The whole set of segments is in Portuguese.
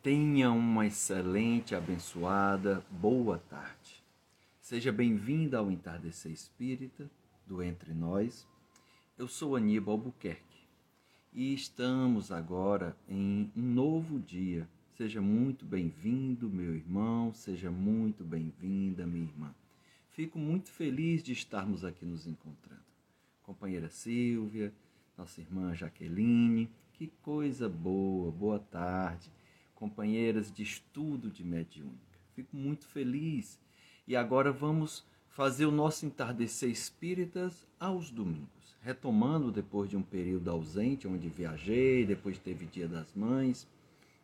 Tenha uma excelente, abençoada, boa tarde. Seja bem-vinda ao Entardecer Espírita do Entre Nós. Eu sou Aníbal Albuquerque e estamos agora em um novo dia. Seja muito bem-vindo, meu irmão, seja muito bem-vinda, minha irmã. Fico muito feliz de estarmos aqui nos encontrando. Companheira Silvia, nossa irmã Jaqueline, que coisa boa, boa tarde companheiras de estudo de mediúnica. Fico muito feliz. E agora vamos fazer o nosso entardecer espíritas aos domingos, retomando depois de um período ausente, onde viajei, depois teve Dia das Mães,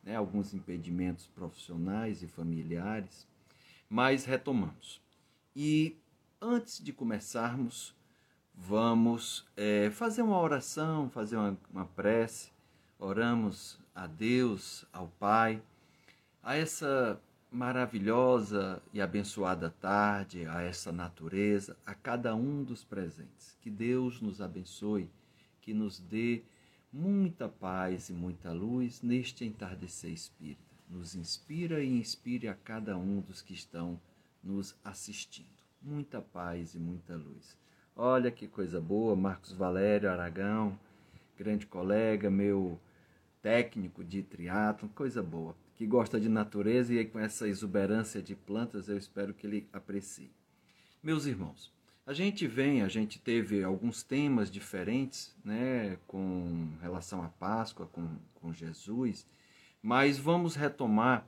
né, alguns impedimentos profissionais e familiares, mas retomamos. E antes de começarmos, vamos é, fazer uma oração, fazer uma, uma prece. Oramos a Deus, ao Pai, a essa maravilhosa e abençoada tarde, a essa natureza, a cada um dos presentes. Que Deus nos abençoe, que nos dê muita paz e muita luz neste entardecer espírita. Nos inspira e inspire a cada um dos que estão nos assistindo. Muita paz e muita luz. Olha que coisa boa, Marcos Valério Aragão, grande colega, meu técnico de triatlo, coisa boa, que gosta de natureza e com essa exuberância de plantas eu espero que ele aprecie. Meus irmãos, a gente vem, a gente teve alguns temas diferentes, né, com relação à Páscoa, com, com Jesus, mas vamos retomar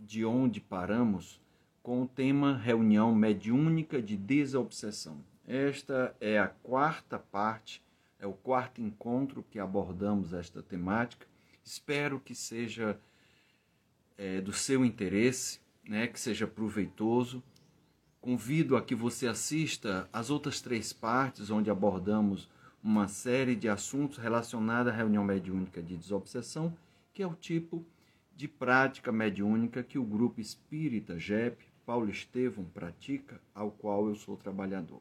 de onde paramos com o tema reunião mediúnica de desobsessão. Esta é a quarta parte, é o quarto encontro que abordamos esta temática Espero que seja é, do seu interesse, né, que seja proveitoso. Convido a que você assista as outras três partes, onde abordamos uma série de assuntos relacionados à reunião mediúnica de desobsessão, que é o tipo de prática mediúnica que o grupo espírita JEP, Paulo Estevam, pratica, ao qual eu sou trabalhador.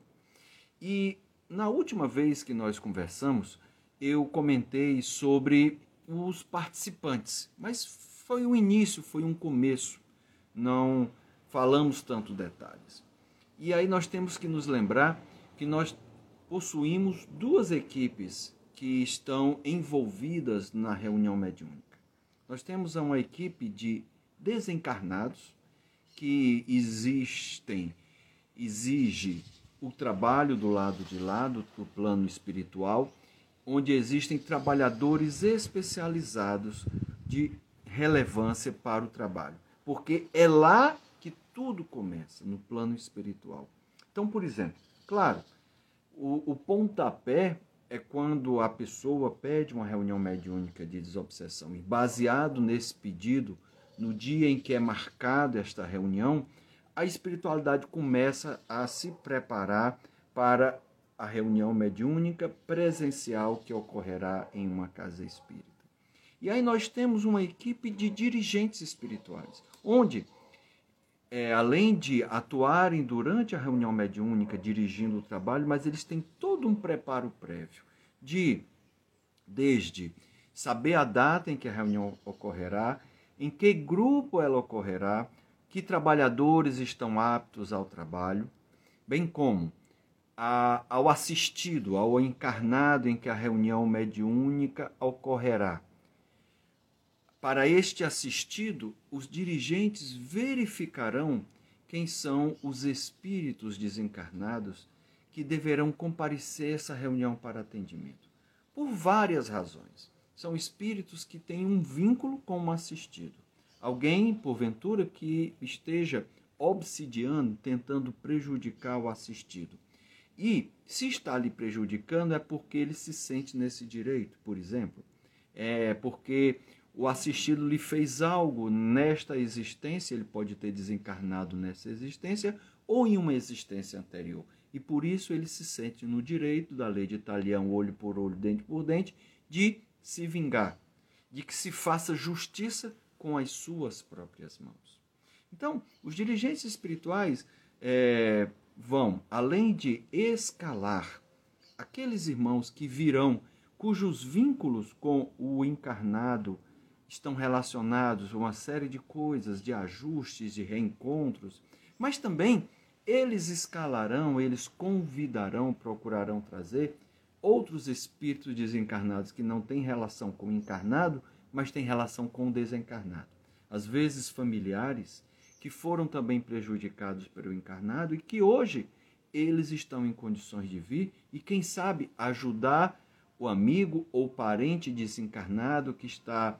E na última vez que nós conversamos, eu comentei sobre os participantes. Mas foi um início, foi um começo. Não falamos tanto detalhes. E aí nós temos que nos lembrar que nós possuímos duas equipes que estão envolvidas na reunião mediúnica. Nós temos uma equipe de desencarnados que existem, exige o trabalho do lado de lá, do, plano espiritual, onde existem trabalhadores especializados de relevância para o trabalho, porque é lá que tudo começa, no plano espiritual. Então, por exemplo, claro, o, o pontapé é quando a pessoa pede uma reunião mediúnica de desobsessão e baseado nesse pedido, no dia em que é marcada esta reunião, a espiritualidade começa a se preparar para a reunião mediúnica presencial que ocorrerá em uma casa espírita. E aí nós temos uma equipe de dirigentes espirituais, onde, é, além de atuarem durante a reunião mediúnica, dirigindo o trabalho, mas eles têm todo um preparo prévio de, desde saber a data em que a reunião ocorrerá, em que grupo ela ocorrerá, que trabalhadores estão aptos ao trabalho, bem como a, ao assistido, ao encarnado em que a reunião mediúnica ocorrerá. Para este assistido, os dirigentes verificarão quem são os espíritos desencarnados que deverão comparecer a essa reunião para atendimento. Por várias razões. São espíritos que têm um vínculo com o assistido. Alguém, porventura, que esteja obsidiando, tentando prejudicar o assistido e se está lhe prejudicando é porque ele se sente nesse direito, por exemplo. É porque o assistido lhe fez algo nesta existência, ele pode ter desencarnado nessa existência ou em uma existência anterior. E por isso ele se sente no direito da lei de Italião, olho por olho, dente por dente, de se vingar, de que se faça justiça com as suas próprias mãos. Então, os dirigentes espirituais é, vão, além de escalar aqueles irmãos que virão, cujos vínculos com o encarnado estão relacionados a uma série de coisas, de ajustes, de reencontros, mas também eles escalarão, eles convidarão, procurarão trazer outros espíritos desencarnados que não têm relação com o encarnado, mas têm relação com o desencarnado. Às vezes familiares que foram também prejudicados pelo encarnado e que hoje eles estão em condições de vir e, quem sabe, ajudar o amigo ou parente desencarnado que está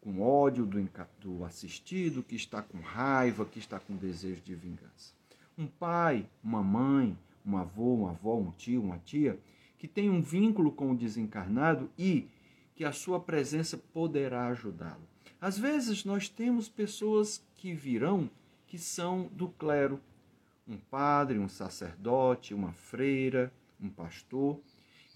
com ódio do, do assistido, que está com raiva, que está com desejo de vingança. Um pai, uma mãe, um avô, uma avó, um tio, uma tia, que tem um vínculo com o desencarnado e que a sua presença poderá ajudá-lo. Às vezes nós temos pessoas que virão que são do clero, um padre, um sacerdote, uma freira, um pastor,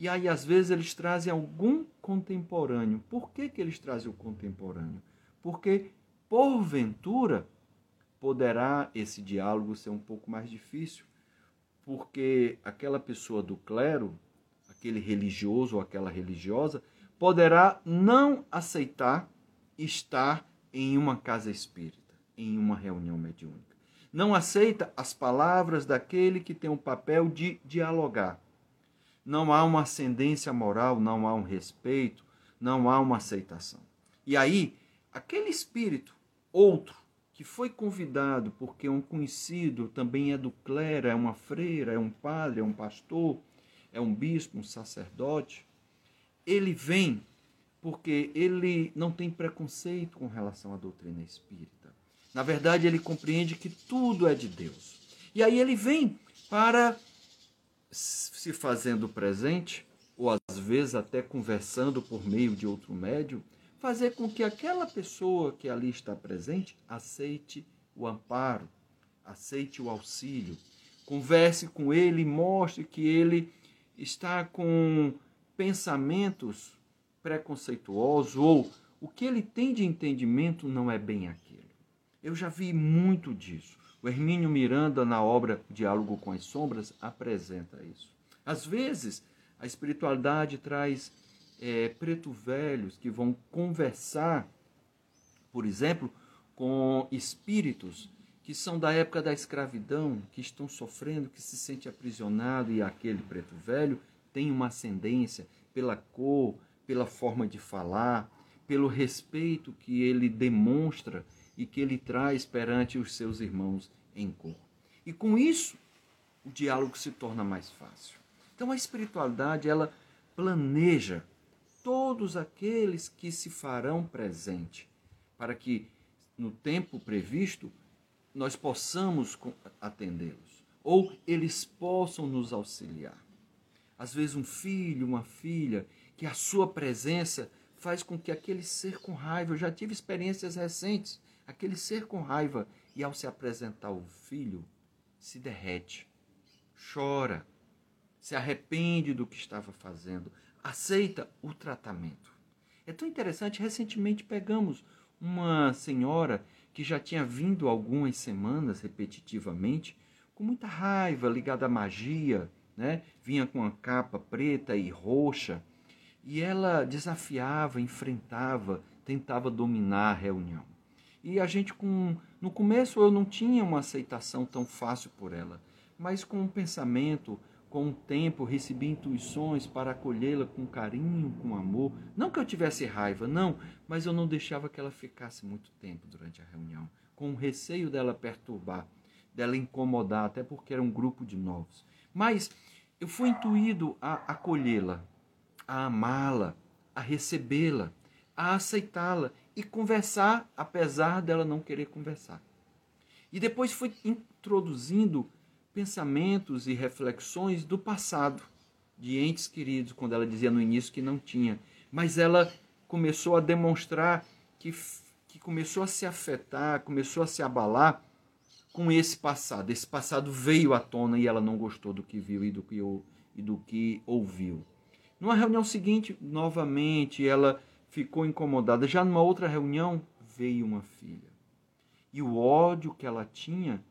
e aí, às vezes, eles trazem algum contemporâneo. Por que, que eles trazem o contemporâneo? Porque, porventura, poderá esse diálogo ser um pouco mais difícil, porque aquela pessoa do clero, aquele religioso ou aquela religiosa, poderá não aceitar estar em uma casa espírita, em uma reunião mediúnica. Não aceita as palavras daquele que tem o papel de dialogar não há uma ascendência moral, não há um respeito, não há uma aceitação. E aí, aquele espírito, outro, que foi convidado porque um conhecido também é do clero, é uma freira, é um padre, é um pastor, é um bispo, um sacerdote, ele vem porque ele não tem preconceito com relação à doutrina espírita. Na verdade, ele compreende que tudo é de Deus. E aí ele vem para se fazendo presente, ou às vezes até conversando por meio de outro médium, fazer com que aquela pessoa que ali está presente aceite o amparo, aceite o auxílio, converse com ele, mostre que ele está com pensamentos preconceituosos ou o que ele tem de entendimento não é bem aquilo. Eu já vi muito disso. O Hermínio Miranda, na obra Diálogo com as Sombras, apresenta isso. Às vezes, a espiritualidade traz é, preto velhos que vão conversar, por exemplo, com espíritos que são da época da escravidão, que estão sofrendo, que se sente aprisionado e aquele preto velho tem uma ascendência pela cor, pela forma de falar, pelo respeito que ele demonstra e que ele traz perante os seus irmãos em cor. E com isso, o diálogo se torna mais fácil. Então a espiritualidade, ela planeja todos aqueles que se farão presente para que no tempo previsto nós possamos atendê-los ou eles possam nos auxiliar. Às vezes um filho, uma filha, que a sua presença faz com que aquele ser com raiva, eu já tive experiências recentes, aquele ser com raiva, e ao se apresentar ao filho, se derrete, chora, se arrepende do que estava fazendo, aceita o tratamento. É tão interessante, recentemente pegamos uma senhora que já tinha vindo algumas semanas repetitivamente, com muita raiva, ligada à magia, né? vinha com uma capa preta e roxa, e ela desafiava, enfrentava, tentava dominar a reunião. E a gente com no começo eu não tinha uma aceitação tão fácil por ela, mas com o pensamento, com o tempo, recebi intuições para acolhê-la com carinho, com amor. Não que eu tivesse raiva, não, mas eu não deixava que ela ficasse muito tempo durante a reunião, com o receio dela perturbar, dela incomodar, até porque era um grupo de novos. Mas eu fui intuído a acolhê-la, a amá-la, a recebê-la, a aceitá-la e conversar, apesar dela não querer conversar. E depois foi introduzindo pensamentos e reflexões do passado, de entes queridos, quando ela dizia no início que não tinha. Mas ela começou a demonstrar que, que começou a se afetar, começou a se abalar com esse passado. Esse passado veio à tona e ela não gostou do que viu e do que, e do que ouviu. Numa reunião seguinte, novamente, ela ficou incomodada. Já numa outra reunião, veio uma filha. E o ódio que ela tinha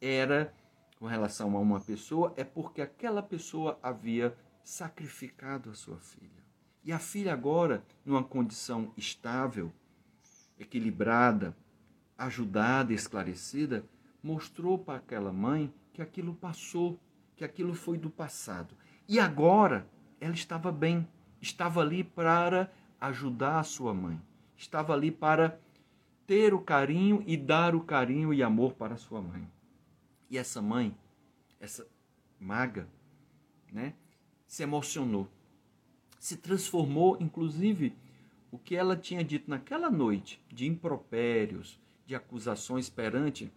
era com relação a uma pessoa, é porque aquela pessoa havia sacrificado a sua filha. E a filha agora, numa condição estável, equilibrada, ajudada, esclarecida, mostrou para aquela mãe que aquilo passou, que aquilo foi do passado. E agora ela estava bem, estava ali para ajudar a sua mãe, estava ali para ter o carinho e dar o carinho e amor para a sua mãe. E essa mãe, essa maga, né, se emocionou, se transformou, inclusive, o que ela tinha dito naquela noite de impropérios, de acusações perante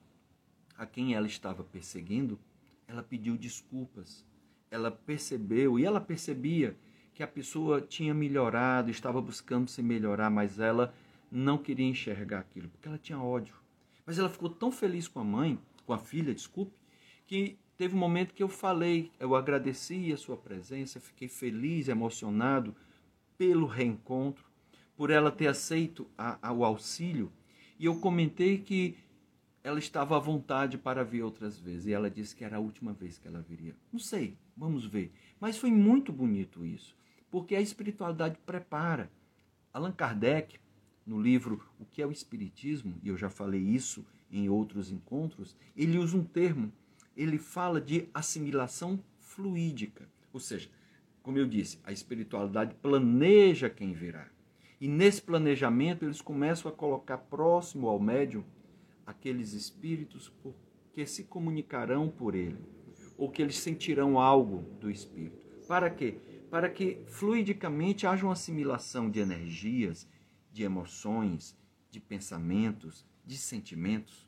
a quem ela estava perseguindo, ela pediu desculpas. Ela percebeu e ela percebia que a pessoa tinha melhorado, estava buscando se melhorar, mas ela não queria enxergar aquilo, porque ela tinha ódio. Mas ela ficou tão feliz com a mãe, com a filha, desculpe, que teve um momento que eu falei, eu agradeci a sua presença, fiquei feliz, emocionado pelo reencontro, por ela ter aceito a, a, o auxílio. E eu comentei que ela estava à vontade para vir outras vezes. E ela disse que era a última vez que ela viria. Não sei, vamos ver. Mas foi muito bonito isso, porque a espiritualidade prepara. Allan Kardec, no livro O que é o Espiritismo, e eu já falei isso em outros encontros, ele usa um termo, ele fala de assimilação fluídica. Ou seja, como eu disse, a espiritualidade planeja quem virá. E nesse planejamento eles começam a colocar próximo ao médium aqueles espíritos que se comunicarão por ele, ou que eles sentirão algo do espírito. Para quê? Para que fluidicamente haja uma assimilação de energias, de emoções, de pensamentos, de sentimentos,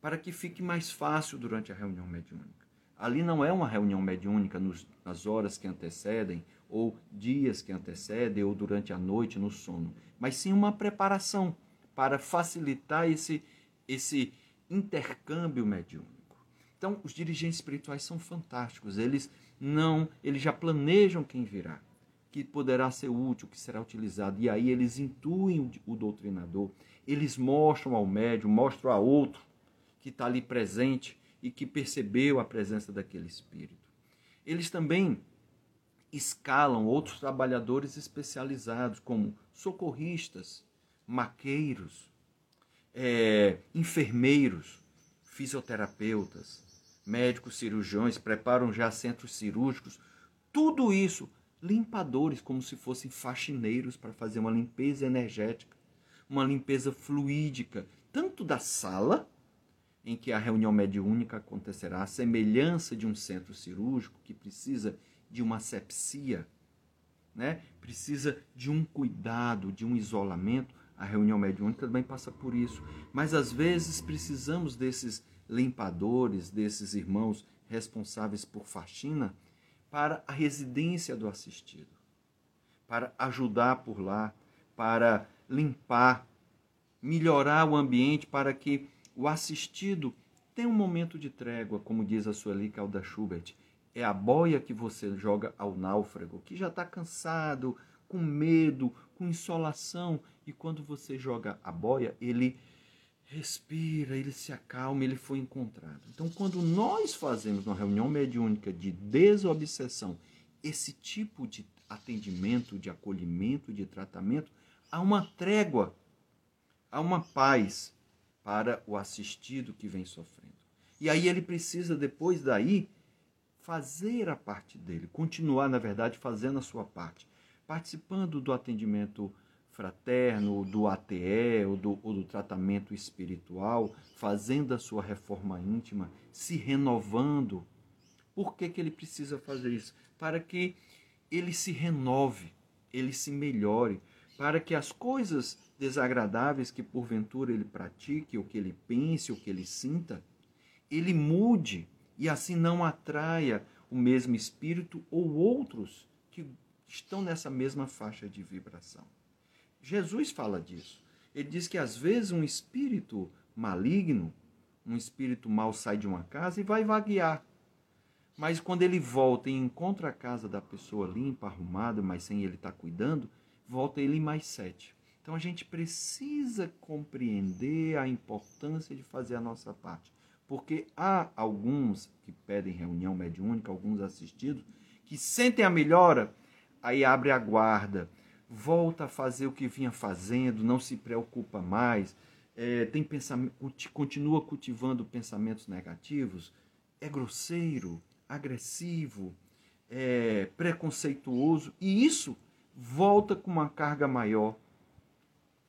para que fique mais fácil durante a reunião mediúnica. Ali não é uma reunião mediúnica nos, nas horas que antecedem, ou dias que antecedem, ou durante a noite no sono, mas sim uma preparação para facilitar esse esse intercâmbio mediúnico. Então, os dirigentes espirituais são fantásticos. Eles não, eles já planejam quem virá, que poderá ser útil, que será utilizado. E aí eles intuem o doutrinador, eles mostram ao médium, mostram a outro que está ali presente e que percebeu a presença daquele espírito. Eles também escalam outros trabalhadores especializados, como socorristas, maqueiros, é, enfermeiros, fisioterapeutas, médicos cirurgiões, preparam já centros cirúrgicos, tudo isso, limpadores, como se fossem faxineiros para fazer uma limpeza energética, uma limpeza fluídica, tanto da sala em que a reunião mediúnica acontecerá, a semelhança de um centro cirúrgico que precisa de uma sepsia, né? precisa de um cuidado, de um isolamento, a reunião mediúnica também passa por isso. Mas às vezes precisamos desses limpadores, desses irmãos responsáveis por faxina, para a residência do assistido, para ajudar por lá, para limpar, melhorar o ambiente para que o assistido tenha um momento de trégua, como diz a Sueli Calda Schubert. É a boia que você joga ao náufrago, que já está cansado, com medo, com insolação, e quando você joga a boia, ele respira, ele se acalma, ele foi encontrado. Então, quando nós fazemos uma reunião mediúnica de desobsessão, esse tipo de atendimento, de acolhimento, de tratamento, há uma trégua, há uma paz para o assistido que vem sofrendo. E aí ele precisa, depois daí, fazer a parte dele, continuar, na verdade, fazendo a sua parte participando do atendimento fraterno, do ATE, ou do, ou do tratamento espiritual, fazendo a sua reforma íntima, se renovando. Por que, que ele precisa fazer isso? Para que ele se renove, ele se melhore, para que as coisas desagradáveis que porventura ele pratique, ou que ele pense, ou que ele sinta, ele mude e assim não atraia o mesmo espírito ou outros que estão nessa mesma faixa de vibração. Jesus fala disso. Ele diz que às vezes um espírito maligno, um espírito mal sai de uma casa e vai vaguear. Mas quando ele volta e encontra a casa da pessoa limpa, arrumada, mas sem ele estar tá cuidando, volta ele mais sete. Então a gente precisa compreender a importância de fazer a nossa parte. Porque há alguns que pedem reunião mediúnica, alguns assistidos, que sentem a melhora aí abre a guarda, volta a fazer o que vinha fazendo, não se preocupa mais, é, tem pensamento, continua cultivando pensamentos negativos, é grosseiro, agressivo, é preconceituoso, e isso volta com uma carga maior.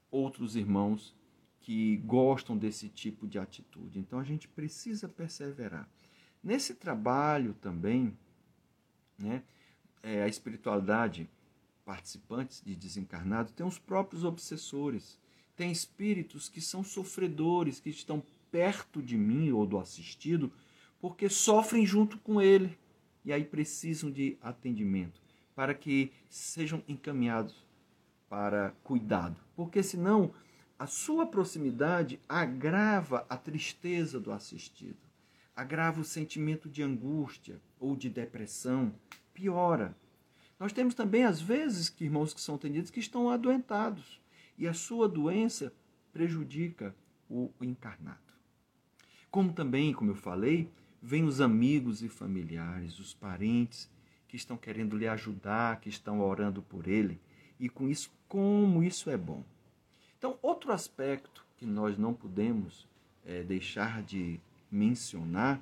Outros irmãos que gostam desse tipo de atitude. Então a gente precisa perseverar. Nesse trabalho também, né, é, a espiritualidade, participantes de desencarnado, tem os próprios obsessores. Tem espíritos que são sofredores, que estão perto de mim ou do assistido, porque sofrem junto com ele. E aí precisam de atendimento, para que sejam encaminhados para cuidado. Porque senão a sua proximidade agrava a tristeza do assistido, agrava o sentimento de angústia ou de depressão, piora. Nós temos também, às vezes, que irmãos que são atendidos que estão adoentados e a sua doença prejudica o encarnado. Como também, como eu falei, vêm os amigos e familiares, os parentes que estão querendo lhe ajudar, que estão orando por ele, e com isso, como isso é bom. Então, outro aspecto que nós não podemos é, deixar de mencionar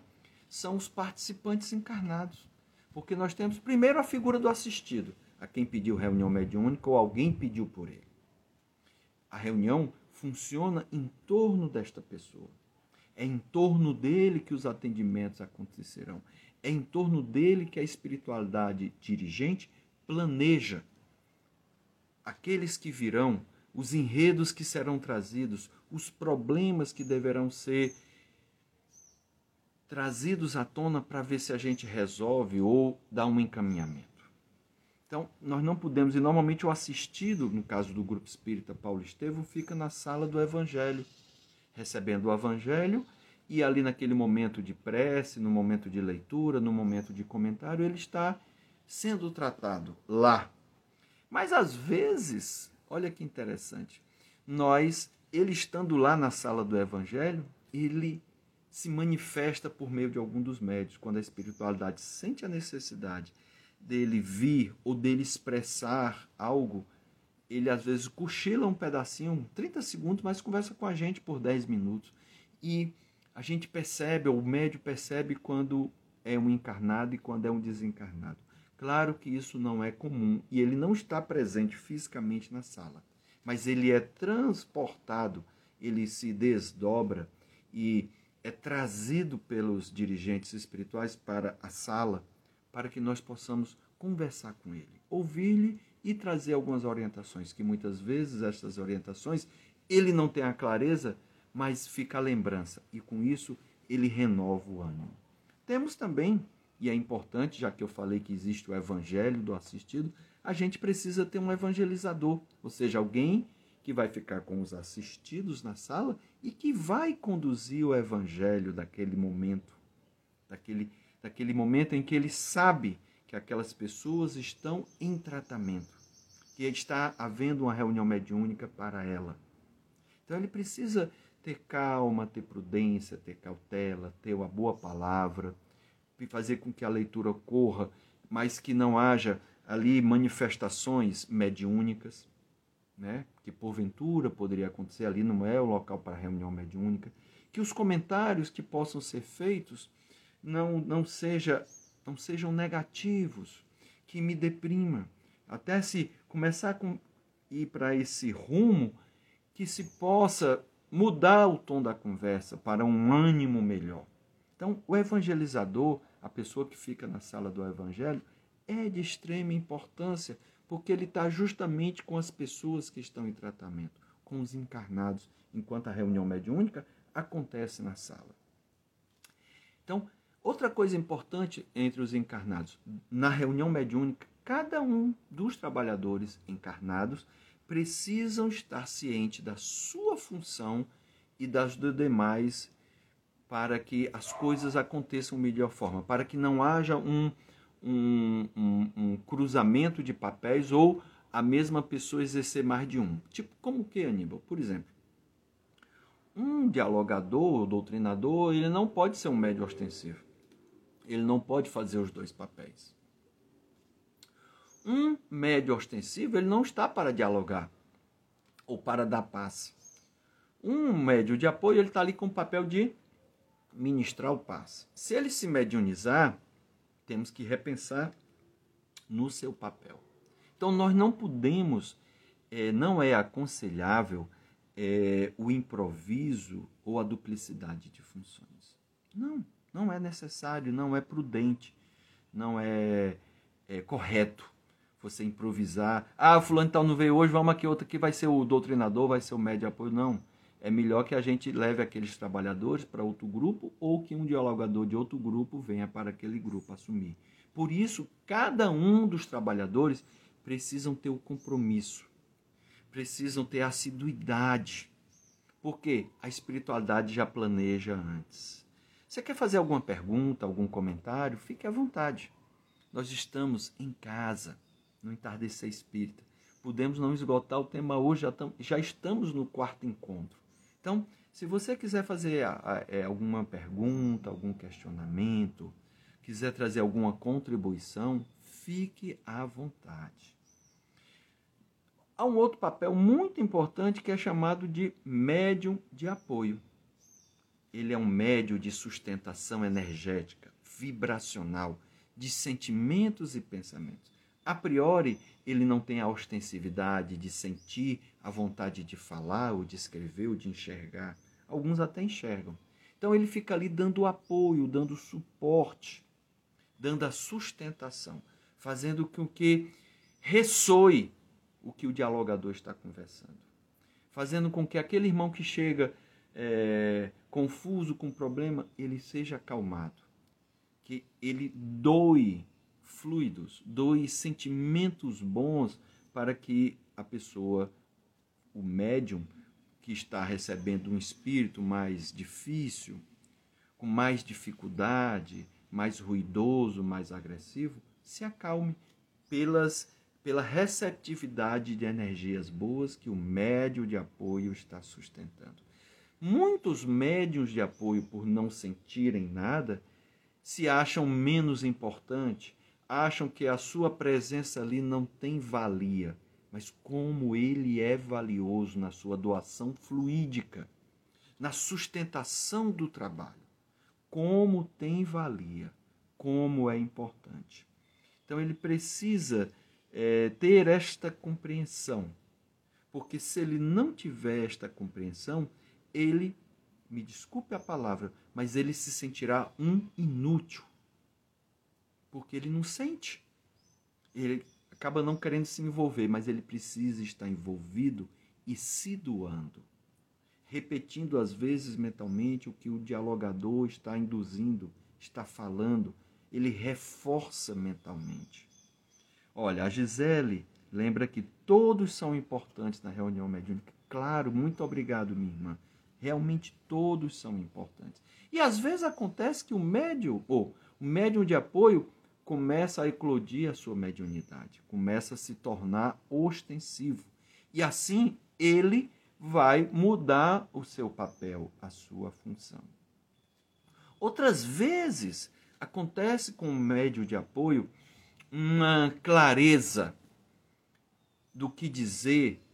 são os participantes encarnados. Porque nós temos primeiro a figura do assistido, a quem pediu reunião mediúnica ou alguém pediu por ele. A reunião funciona em torno desta pessoa. É em torno dele que os atendimentos acontecerão. É em torno dele que a espiritualidade dirigente planeja aqueles que virão os enredos que serão trazidos, os problemas que deverão ser trazidos à tona para ver se a gente resolve ou dá um encaminhamento. Então, nós não podemos, e normalmente o assistido, no caso do grupo espírita Paulo Estevam, fica na sala do Evangelho, recebendo o Evangelho, e ali naquele momento de prece, no momento de leitura, no momento de comentário, ele está sendo tratado lá. Mas às vezes Olha que interessante. Nós, ele estando lá na sala do evangelho, ele se manifesta por meio de algum dos médios. Quando a espiritualidade sente a necessidade dele vir ou dele expressar algo, ele às vezes cochila um pedacinho, 30 segundos, mas conversa com a gente por 10 minutos. E a gente percebe, ou o médio percebe quando é um encarnado e quando é um desencarnado. Claro que isso não é comum e ele não está presente fisicamente na sala, mas ele é transportado, ele se desdobra e é trazido pelos dirigentes espirituais para a sala para que nós possamos conversar com ele, ouvir-lhe e trazer algumas orientações, que muitas vezes essas orientações ele não tem a clareza, mas fica a lembrança e com isso ele renova o ânimo. Temos também e é importante, já que eu falei que existe o evangelho do assistido, a gente precisa ter um evangelizador, ou seja, alguém que vai ficar com os assistidos na sala e que vai conduzir o evangelho daquele momento, daquele, daquele momento em que ele sabe que aquelas pessoas estão em tratamento, que está havendo uma reunião mediúnica para ela. Então ele precisa ter calma, ter prudência, ter cautela, ter uma boa palavra fazer com que a leitura ocorra, mas que não haja ali manifestações mediúnicas, né? Que porventura poderia acontecer ali, não é o local para reunião mediúnica, que os comentários que possam ser feitos não, não, seja, não sejam negativos, que me deprima. Até se começar a ir para esse rumo, que se possa mudar o tom da conversa para um ânimo melhor. Então, o evangelizador a pessoa que fica na sala do Evangelho, é de extrema importância, porque ele está justamente com as pessoas que estão em tratamento, com os encarnados, enquanto a reunião mediúnica acontece na sala. Então, outra coisa importante entre os encarnados, na reunião mediúnica, cada um dos trabalhadores encarnados precisam estar ciente da sua função e das demais para que as coisas aconteçam de melhor forma, para que não haja um, um, um, um, cruzamento de papéis ou a mesma pessoa exercer mais de um. Tipo, como que, Aníbal? Por exemplo, um dialogador, doutrinador, ele não pode ser um médio ostensivo. Ele não pode fazer os dois papéis. Um médio ostensivo, ele não está para dialogar ou para dar passe. Um médio de apoio, ele está ali com o papel de ministrar o passe. Se ele se mediunizar, temos que repensar no seu papel. Então, nós não podemos, é, não é aconselhável é, o improviso ou a duplicidade de funções. Não, não é necessário, não é prudente, não é, é correto você improvisar. Ah, fulano tal não veio hoje, vamos aqui, outro que vai ser o doutrinador, vai ser o médio apoio. Não. É melhor que a gente leve aqueles trabalhadores para outro grupo ou que um dialogador de outro grupo venha para aquele grupo assumir. Por isso, cada um dos trabalhadores precisam ter o compromisso, precisam ter assiduidade, porque a espiritualidade já planeja antes. Você quer fazer alguma pergunta, algum comentário? Fique à vontade. Nós estamos em casa no entardecer espírita. Podemos não esgotar o tema hoje, já, tam, já estamos no quarto encontro. Então, se você quiser fazer a, a, é, alguma pergunta, algum questionamento, quiser trazer alguma contribuição, fique à vontade. Há um outro papel muito importante que é chamado de médium de apoio. Ele é um médium de sustentação energética, vibracional, de sentimentos e pensamentos. A priori, ele não tem a ostensividade de sentir a vontade de falar, ou de escrever, ou de enxergar. Alguns até enxergam. Então ele fica ali dando apoio, dando suporte, dando a sustentação, fazendo com que ressoe o que o dialogador está conversando. Fazendo com que aquele irmão que chega é, confuso com problema, ele seja acalmado. Que ele doe fluidos, doe sentimentos bons para que a pessoa, o médium, que está recebendo um espírito mais difícil, com mais dificuldade, mais ruidoso, mais agressivo, se acalme pelas, pela receptividade de energias boas que o médium de apoio está sustentando. Muitos médiums de apoio, por não sentirem nada, se acham menos importantes, acham que a sua presença ali não tem valia, mas como ele é valioso na sua doação fluídica, na sustentação do trabalho. Como tem valia, como é importante. Então ele precisa é, ter esta compreensão, porque se ele não tiver esta compreensão, ele, me desculpe a palavra, mas ele se sentirá um inútil porque ele não sente. Ele acaba não querendo se envolver, mas ele precisa estar envolvido e se doando. Repetindo às vezes mentalmente o que o dialogador está induzindo, está falando, ele reforça mentalmente. Olha, a Gisele lembra que todos são importantes na reunião mediúnica. Claro, muito obrigado, minha irmã. Realmente todos são importantes. E às vezes acontece que o médium, ou o médium de apoio, começa a eclodir a sua mediunidade, começa a se tornar ostensivo. E assim ele vai mudar o seu papel, a sua função. Outras vezes acontece com o médio de apoio uma clareza do que dizer,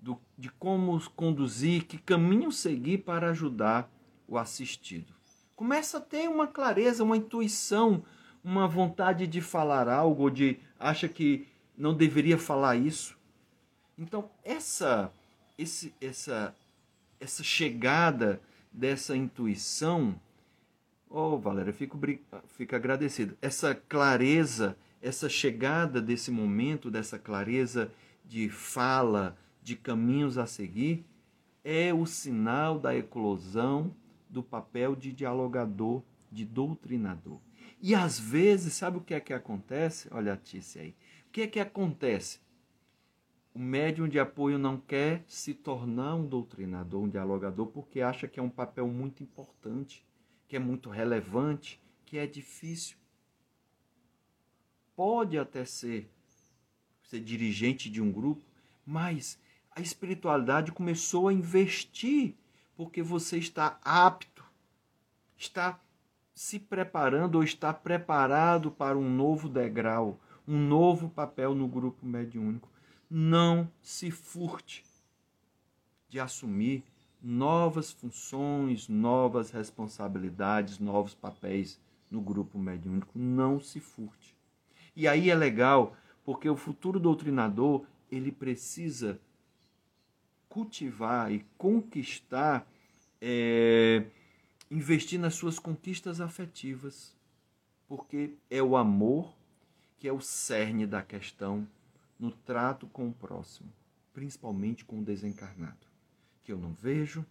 do, de como conduzir, que caminho seguir para ajudar o assistido. Começa a ter uma clareza, uma intuição uma vontade de falar algo, de acha que não deveria falar isso. Então, essa esse, essa essa chegada dessa intuição, oh, Valéria, fico fico agradecido. Essa clareza, essa chegada desse momento, dessa clareza de fala, de caminhos a seguir, é o sinal da eclosão do papel de dialogador, de doutrinador. E às vezes, sabe o que é que acontece? Olha a Tícia aí. O que é que acontece? O médium de apoio não quer se tornar um doutrinador, um dialogador, porque acha que é um papel muito importante, que é muito relevante, que é difícil. Pode até ser, ser dirigente de um grupo, mas a espiritualidade começou a investir porque você está apto, está se preparando ou está preparado para um novo degrau, um novo papel no grupo mediúnico. Não se furte de assumir novas funções, novas responsabilidades, novos papéis no grupo mediúnico. Não se furte. E aí é legal, porque o futuro doutrinador, ele precisa cultivar e conquistar, é, investir nas suas conquistas afetivas, porque é o amor que é o cerne da questão no trato com o próximo, principalmente com o desencarnado, que eu não vejo,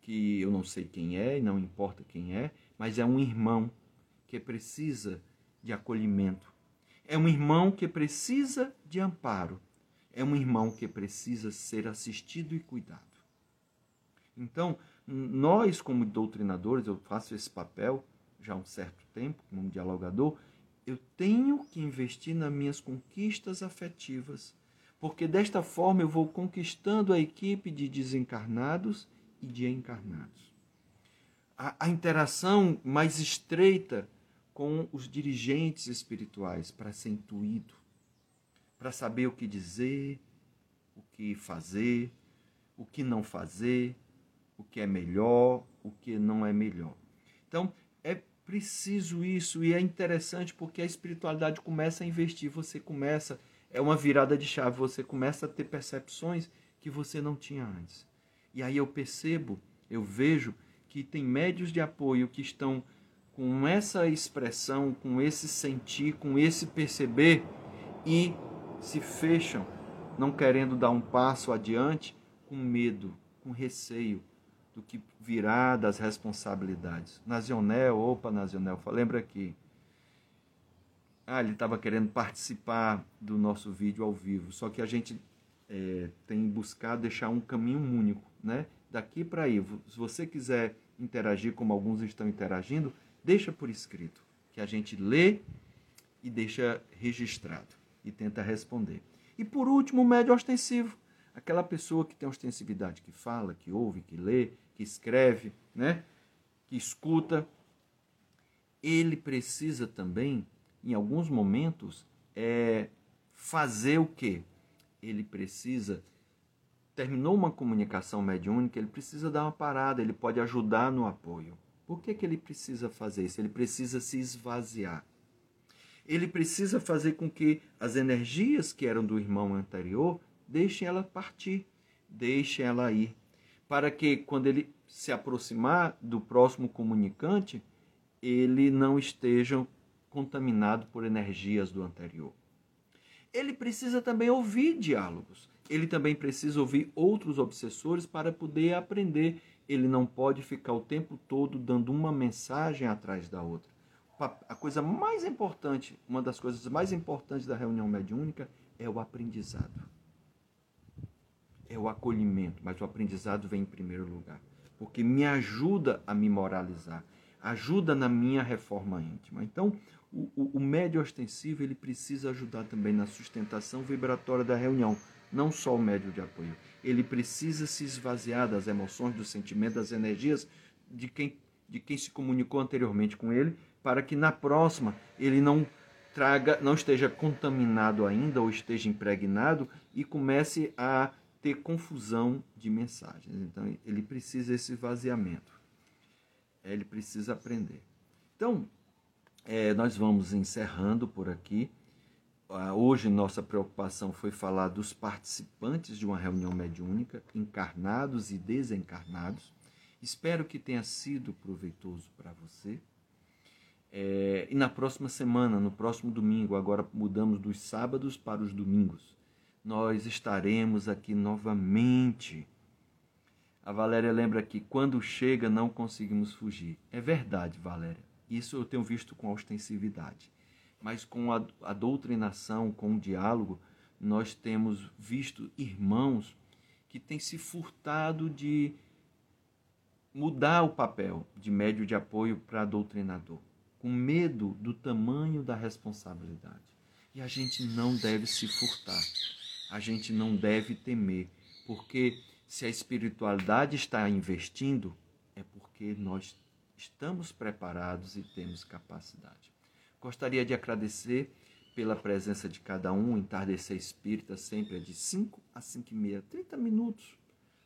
que eu não sei quem é e não importa quem é, mas é um irmão que precisa de acolhimento. É um irmão que precisa de amparo. É um irmão que precisa ser assistido e cuidado. Então, nós, como doutrinadores, eu faço esse papel já há um certo tempo, como dialogador, eu tenho que investir nas minhas conquistas afetivas, porque desta forma eu vou conquistando a equipe de desencarnados e de encarnados. A, a interação mais estreita com os dirigentes espirituais para ser intuído, para saber o que dizer, o que fazer, o que não fazer, o que é melhor, o que não é melhor. Então, é preciso isso e é interessante porque a espiritualidade começa a investir, você começa, é uma virada de chave, você começa a ter percepções que você não tinha antes. E aí eu percebo, eu vejo que tem médios de apoio que estão com essa expressão, com esse sentir, com esse perceber e se fecham, não querendo dar um passo adiante, com medo, com receio, do que virá das responsabilidades. Nazionel, opa, Nazionel, lembra aqui. Ah, ele estava querendo participar do nosso vídeo ao vivo, só que a gente é, tem buscado deixar um caminho único, né? Daqui para aí, se você quiser interagir como alguns estão interagindo, deixa por escrito, que a gente lê e deixa registrado e tenta responder. E por último, o médio ostensivo, aquela pessoa que tem ostensividade, que fala, que ouve, que lê, que escreve, né? que escuta, ele precisa também, em alguns momentos, é, fazer o quê? Ele precisa, terminou uma comunicação mediúnica, ele precisa dar uma parada, ele pode ajudar no apoio. Por que, que ele precisa fazer isso? Ele precisa se esvaziar. Ele precisa fazer com que as energias que eram do irmão anterior deixem ela partir, deixem ela ir para que quando ele se aproximar do próximo comunicante, ele não esteja contaminado por energias do anterior. Ele precisa também ouvir diálogos. Ele também precisa ouvir outros obsessores para poder aprender. Ele não pode ficar o tempo todo dando uma mensagem atrás da outra. A coisa mais importante, uma das coisas mais importantes da reunião mediúnica é o aprendizado é o acolhimento, mas o aprendizado vem em primeiro lugar, porque me ajuda a me moralizar, ajuda na minha reforma íntima. Então, o, o, o médio ostensivo ele precisa ajudar também na sustentação vibratória da reunião, não só o médio de apoio. Ele precisa se esvaziar das emoções, dos sentimentos, das energias de quem, de quem se comunicou anteriormente com ele, para que na próxima ele não traga, não esteja contaminado ainda ou esteja impregnado e comece a ter confusão de mensagens. Então, ele precisa esse vaziamento. É, ele precisa aprender. Então, é, nós vamos encerrando por aqui. Ah, hoje, nossa preocupação foi falar dos participantes de uma reunião mediúnica, encarnados e desencarnados. Espero que tenha sido proveitoso para você. É, e na próxima semana, no próximo domingo, agora mudamos dos sábados para os domingos nós estaremos aqui novamente. A Valéria lembra que quando chega não conseguimos fugir. É verdade, Valéria. Isso eu tenho visto com ostensividade. Mas com a, a doutrinação, com o diálogo, nós temos visto irmãos que têm se furtado de mudar o papel de médio de apoio para doutrinador, com medo do tamanho da responsabilidade. E a gente não deve se furtar a gente não deve temer, porque se a espiritualidade está investindo, é porque nós estamos preparados e temos capacidade. Gostaria de agradecer pela presença de cada um. Entardecer Espírita sempre é de 5 a 5 e meia, 30 minutos.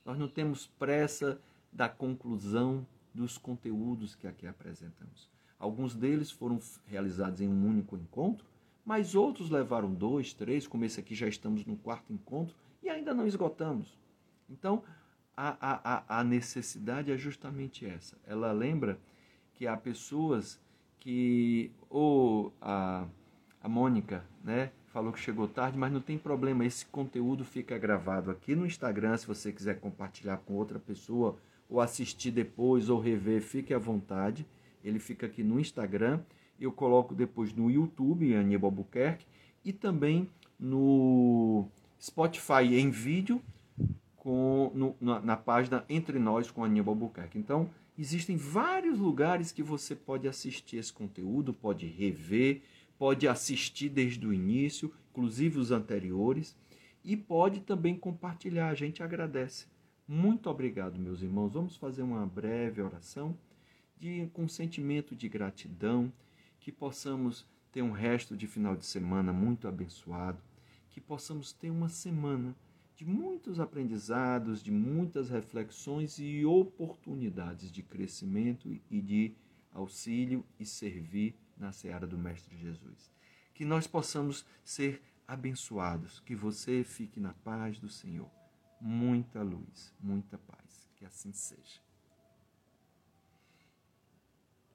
Nós não temos pressa da conclusão dos conteúdos que aqui apresentamos. Alguns deles foram realizados em um único encontro, mas outros levaram dois, três, como esse aqui já estamos no quarto encontro e ainda não esgotamos. Então, a, a, a necessidade é justamente essa. Ela lembra que há pessoas que, ou a, a Mônica, né, falou que chegou tarde, mas não tem problema, esse conteúdo fica gravado aqui no Instagram, se você quiser compartilhar com outra pessoa, ou assistir depois, ou rever, fique à vontade. Ele fica aqui no Instagram, eu coloco depois no YouTube, Aníbal Albuquerque, e também no Spotify em vídeo, com, no, na, na, página Entre Nós com Aníbal Albuquerque. Então, existem vários lugares que você pode assistir esse conteúdo, pode rever, pode assistir desde o início, inclusive os anteriores, e pode também compartilhar. A gente agradece. Muito obrigado, meus irmãos. Vamos fazer uma breve oração de com sentimento de gratidão, que possamos ter um resto de final de semana muito abençoado, que possamos ter uma semana de muitos aprendizados, de muitas reflexões e oportunidades de crescimento e de auxílio e servir na seara do Mestre Jesus. Que nós possamos ser abençoados, que você fique na paz do Senhor. Muita luz, muita paz. Que assim seja.